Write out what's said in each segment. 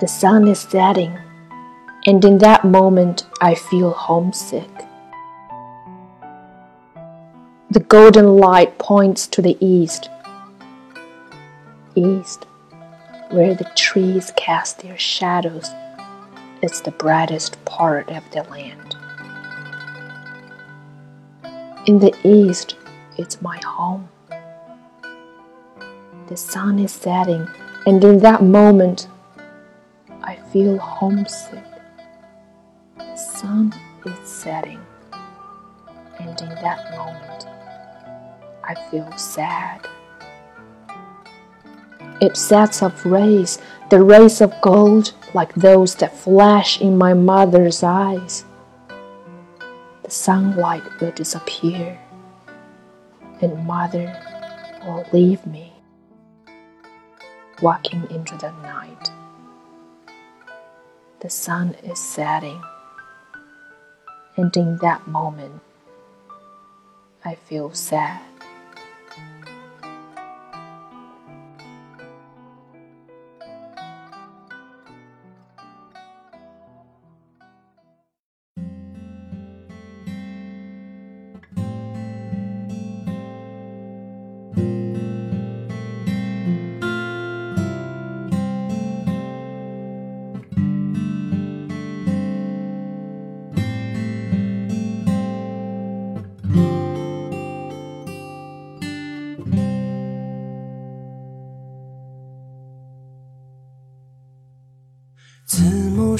The sun is setting, and in that moment I feel homesick. The golden light points to the east. East, where the trees cast their shadows, is the brightest part of the land. In the east, it's my home. The sun is setting, and in that moment, feel homesick. The sun is setting, and in that moment, I feel sad. It sets off rays, the rays of gold, like those that flash in my mother's eyes. The sunlight will disappear, and mother will leave me, walking into the night. The sun is setting, and in that moment, I feel sad.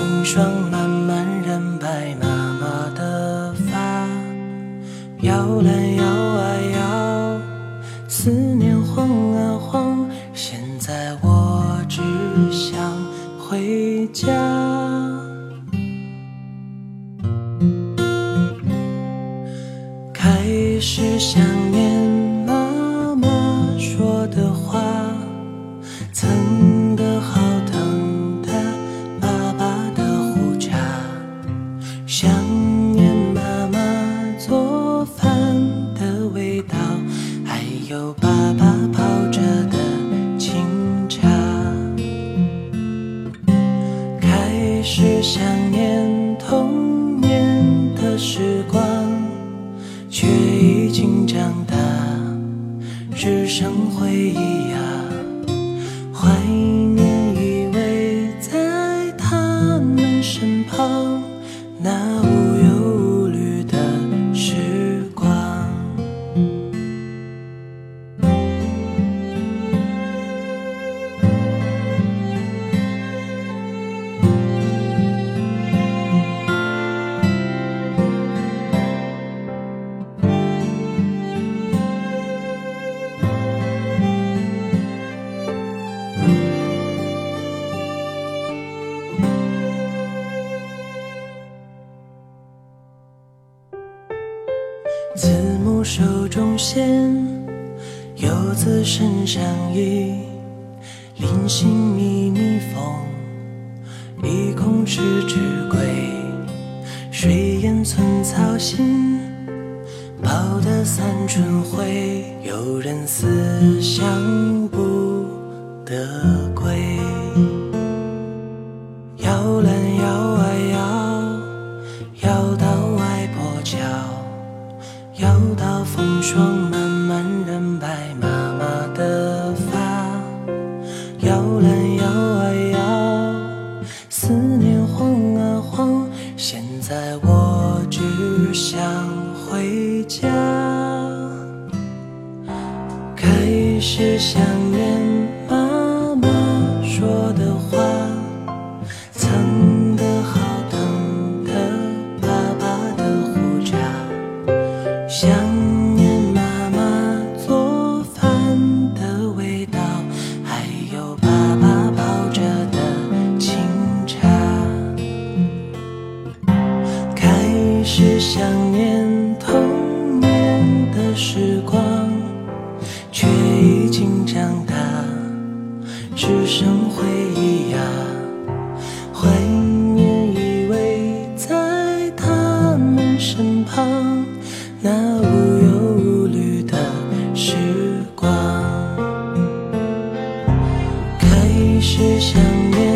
风霜慢慢，染白妈妈的发。摇篮摇啊摇，思念晃啊晃，现在我只想回家。开始想念想念童年的时光，却已经长大，只剩回忆啊。怀念慈母手中线，游子身上衣。临行密密缝，意恐迟迟归。水烟寸草心，报得三春晖。有人思乡不得归。摇篮摇啊摇，摇到霜慢慢，染白妈妈的发。摇篮摇啊摇，思念晃啊晃，现在我只想回家。开始想想念童年的时光，却已经长大，只剩回忆呀。怀念依偎在他们身旁，那无忧无虑的时光。开始想念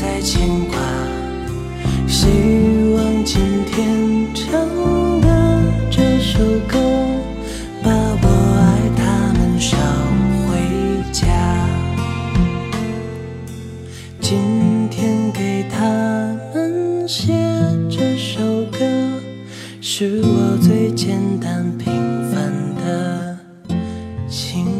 在牵挂希望今天唱的这首歌把我爱他们捎回家今天给他们写这首歌是我最简单平凡的情。